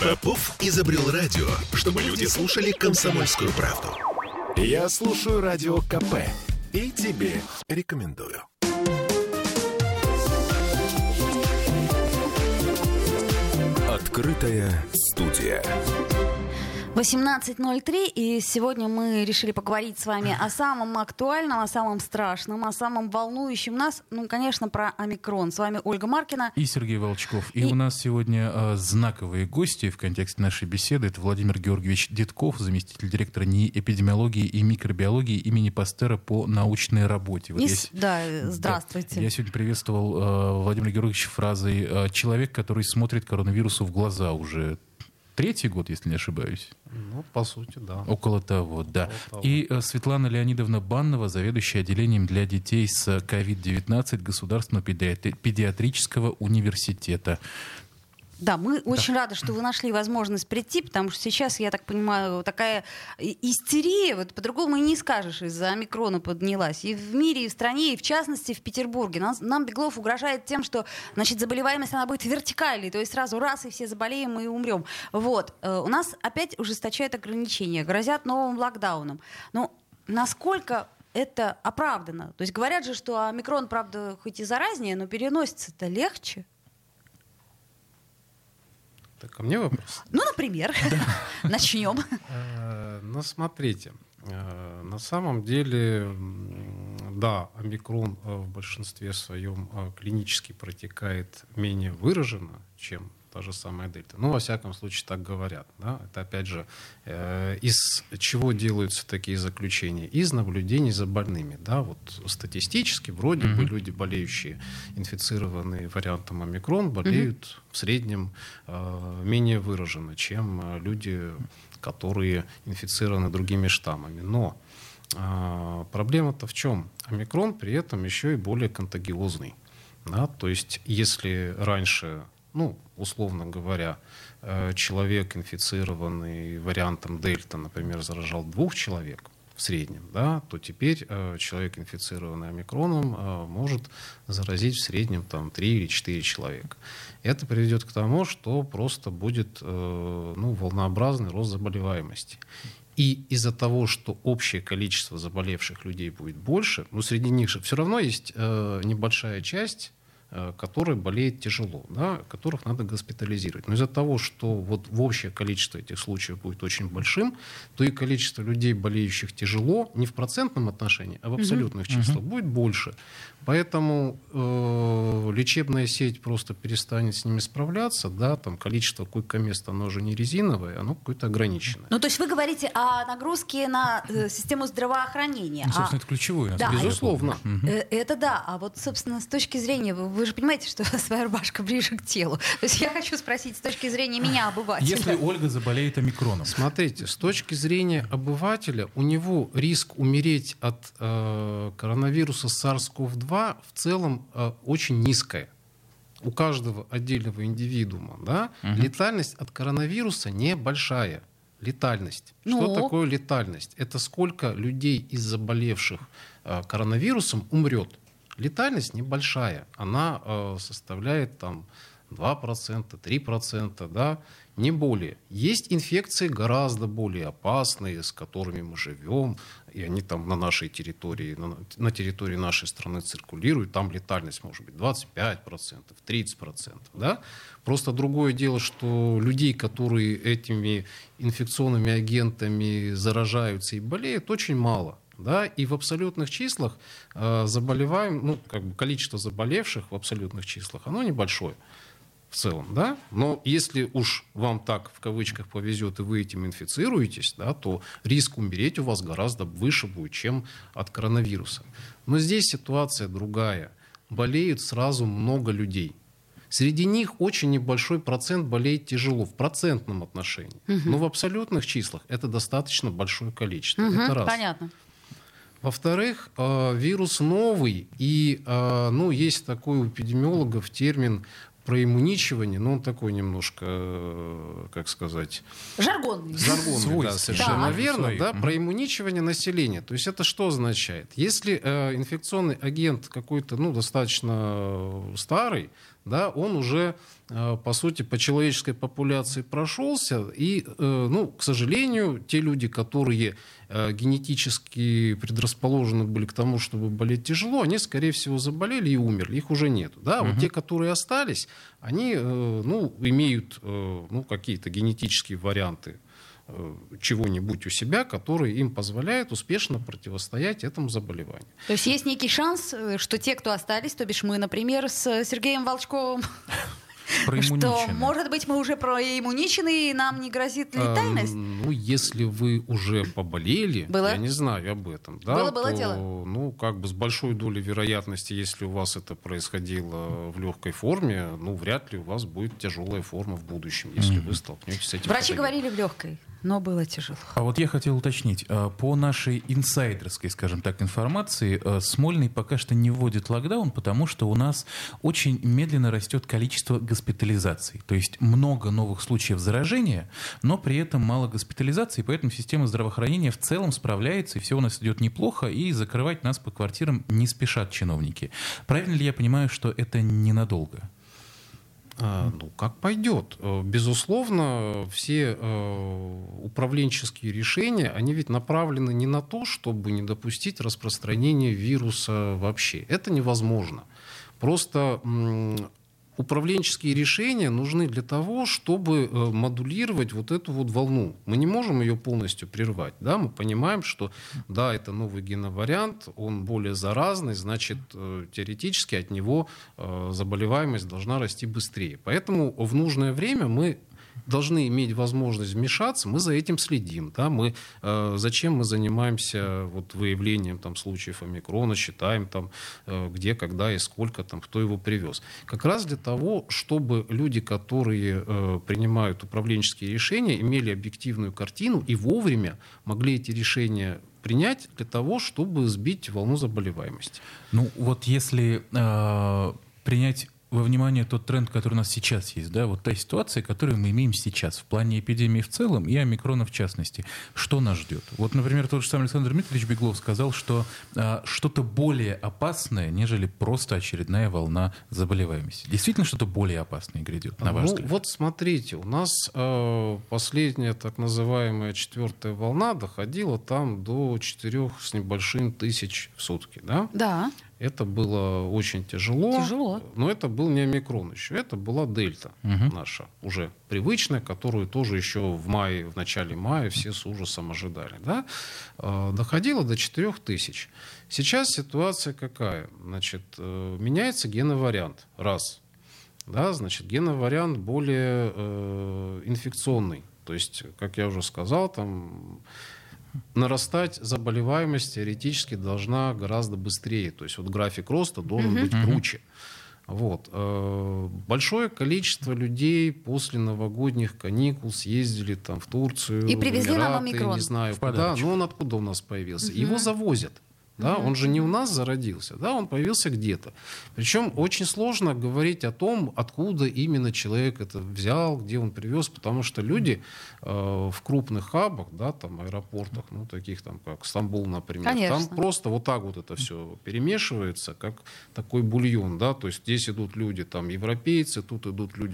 Попов изобрел радио, чтобы люди слушали комсомольскую правду. Я слушаю радио КП и тебе рекомендую. Открытая студия. 18.03, и сегодня мы решили поговорить с вами о самом актуальном, о самом страшном, о самом волнующем нас, ну, конечно, про омикрон. С вами Ольга Маркина. И Сергей Волчков. И, и... у нас сегодня э, знаковые гости в контексте нашей беседы. Это Владимир Георгиевич Детков, заместитель директора НИИ эпидемиологии и микробиологии имени Пастера по научной работе. Вот и, я, да, здравствуйте. Да, я сегодня приветствовал э, Владимира Георгиевича фразой э, «человек, который смотрит коронавирусу в глаза уже третий год, если не ошибаюсь. Ну, по сути, да. Около того, да. Около того. И э, Светлана Леонидовна Баннова, заведующая отделением для детей с COVID-19 Государственного педиатри- педиатрического университета. Да, мы да. очень рады, что вы нашли возможность прийти, потому что сейчас, я так понимаю, такая истерия, вот по-другому и не скажешь, из-за омикрона поднялась. И в мире, и в стране, и в частности в Петербурге. Нас, нам Беглов угрожает тем, что значит, заболеваемость она будет вертикальной, то есть сразу раз, и все заболеем, и умрем. Вот. Э, у нас опять ужесточают ограничения, грозят новым локдауном. Но насколько это оправдано? То есть говорят же, что омикрон, правда, хоть и заразнее, но переносится-то легче. Так, ко мне вопрос? Ну, например. Начнем. Э, ну, смотрите. Э, на самом деле, да, омикрон э, в большинстве своем клинически протекает менее выраженно, чем та же самая дельта. Ну, во всяком случае, так говорят. Да? Это, опять же, э, из чего делаются такие заключения? Из наблюдений за больными. Да? Вот статистически, вроде mm-hmm. бы, люди, болеющие инфицированные вариантом омикрон, болеют mm-hmm. в среднем э, менее выраженно, чем э, люди, которые инфицированы другими штаммами. Но э, проблема-то в чем? Омикрон при этом еще и более контагиозный. Да? То есть, если раньше ну, условно говоря, э, человек, инфицированный вариантом дельта, например, заражал двух человек в среднем, да, то теперь э, человек, инфицированный омикроном, э, может заразить в среднем там, 3 или 4 человека. Это приведет к тому, что просто будет ну, волнообразный рост заболеваемости. И из-за того, что общее количество заболевших людей будет больше, но среди них же все равно есть небольшая часть Э, которые болеют тяжело, да, которых надо госпитализировать. Но из-за того, что вот в общее количество этих случаев будет очень большим, то и количество людей, болеющих тяжело, не в процентном отношении, а в абсолютных числах, будет больше. Поэтому э, лечебная сеть просто перестанет с ними справляться, да, там количество койко-мест, оно уже не резиновое, оно какое-то ограниченное. Ну, то есть вы говорите о нагрузке на э, систему здравоохранения. Ну, собственно, а... это ключевое. Да, безусловно. Э, это да, а вот, собственно, с точки зрения, вы, вы же понимаете, что своя рубашка ближе к телу. То есть я хочу спросить с точки зрения меня, обывателя. Если Ольга заболеет омикроном. Смотрите, с точки зрения обывателя, у него риск умереть от э, коронавируса SARS-CoV-2 в целом э, очень низкая у каждого отдельного индивидуума, да, угу. летальность от коронавируса небольшая. Летальность. Ну. Что такое летальность? Это сколько людей из заболевших э, коронавирусом умрет. Летальность небольшая. Она э, составляет там 2%, 3%, да, не более. Есть инфекции гораздо более опасные, с которыми мы живем, и они там на нашей территории, на, территории нашей страны циркулируют, там летальность может быть 25%, 30%. Да? Просто другое дело, что людей, которые этими инфекционными агентами заражаются и болеют, очень мало. Да, и в абсолютных числах э, заболеваем, ну, как бы количество заболевших в абсолютных числах, оно небольшое в целом, да, но если уж вам так в кавычках повезет и вы этим инфицируетесь, да, то риск умереть у вас гораздо выше будет, чем от коронавируса. Но здесь ситуация другая. Болеют сразу много людей. Среди них очень небольшой процент болеет тяжело в процентном отношении. Угу. Но в абсолютных числах это достаточно большое количество. Угу, это раз. Понятно. Во-вторых, э, вирус новый, и э, ну, есть такой у эпидемиологов термин проиммуничивание, но он такой немножко, э, как сказать... Жаргонный. Жаргонный, да, совершенно да. верно. Да, проиммуничивание населения. То есть это что означает? Если э, инфекционный агент какой-то, ну, достаточно старый, да, он уже, э, по сути, по человеческой популяции прошелся. И, э, ну, к сожалению, те люди, которые э, генетически предрасположены были к тому, чтобы болеть тяжело, они, скорее всего, заболели и умерли. Их уже нет. Да? Угу. Вот те, которые остались, они ну, имеют ну, какие-то генетические варианты чего-нибудь у себя, который им позволяет успешно противостоять этому заболеванию. То есть есть некий шанс, что те, кто остались, то бишь мы, например, с Сергеем Волчковым, что, может быть, мы уже проиммуничены, и нам не грозит летальность? А, ну, если вы уже поболели, было? я не знаю об этом. Да, было, было то, дело? Ну, как бы с большой долей вероятности, если у вас это происходило в легкой форме, ну, вряд ли у вас будет тяжелая форма в будущем, если mm-hmm. вы столкнетесь с этим. Врачи говорили в легкой но было тяжело. А вот я хотел уточнить. А, по нашей инсайдерской, скажем так, информации, а, Смольный пока что не вводит локдаун, потому что у нас очень медленно растет количество госпитализаций. То есть много новых случаев заражения, но при этом мало госпитализаций, поэтому система здравоохранения в целом справляется, и все у нас идет неплохо, и закрывать нас по квартирам не спешат чиновники. Правильно ли я понимаю, что это ненадолго? А, ну, как пойдет. Э, безусловно, все э, управленческие решения, они ведь направлены не на то, чтобы не допустить распространения вируса вообще. Это невозможно. Просто управленческие решения нужны для того, чтобы э, модулировать вот эту вот волну. Мы не можем ее полностью прервать. Да? Мы понимаем, что да, это новый геновариант, он более заразный, значит, э, теоретически от него э, заболеваемость должна расти быстрее. Поэтому в нужное время мы должны иметь возможность вмешаться, мы за этим следим. Да? Мы, э, зачем мы занимаемся вот, выявлением там, случаев омикрона, считаем, там, э, где, когда и сколько, там, кто его привез. Как раз для того, чтобы люди, которые э, принимают управленческие решения, имели объективную картину и вовремя могли эти решения принять для того, чтобы сбить волну заболеваемости. Ну вот если э, принять во внимание тот тренд, который у нас сейчас есть, да, вот та ситуация, которую мы имеем сейчас в плане эпидемии в целом и омикрона в частности. Что нас ждет? Вот, например, тот же самый Александр Дмитриевич Беглов сказал, что а, что-то более опасное, нежели просто очередная волна заболеваемости. Действительно, что-то более опасное грядет, на ваш ну, взгляд? Вот смотрите, у нас э, последняя так называемая четвертая волна доходила там до четырех с небольшим тысяч в сутки, да? Да. Это было очень тяжело. Тяжело. Но это был не омикрон еще, это была дельта угу. наша, уже привычная, которую тоже еще в мае, в начале мая все с ужасом ожидали. Да? А, доходило до 4000. Сейчас ситуация какая? Значит, э, меняется геновариант. Раз. Да, значит, геновариант более э, инфекционный. То есть, как я уже сказал, там нарастать заболеваемость теоретически должна гораздо быстрее. То есть вот график роста должен mm-hmm. быть круче. Вот. Э, большое количество людей после новогодних каникул съездили там в Турцию, и привезли Эмираты, нам омикрон. не знаю в куда. Ну он откуда у нас появился? Угу. Его завозят. Да? Mm-hmm. Он же не у нас зародился, да? он появился где-то. Причем очень сложно говорить о том, откуда именно человек это взял, где он привез, потому что люди э, в крупных хабах, да, там, аэропортах, ну, таких там, как Стамбул, например, Конечно. там просто вот так вот это все перемешивается, как такой бульон. Да? То есть здесь идут люди, там, европейцы, тут идут люди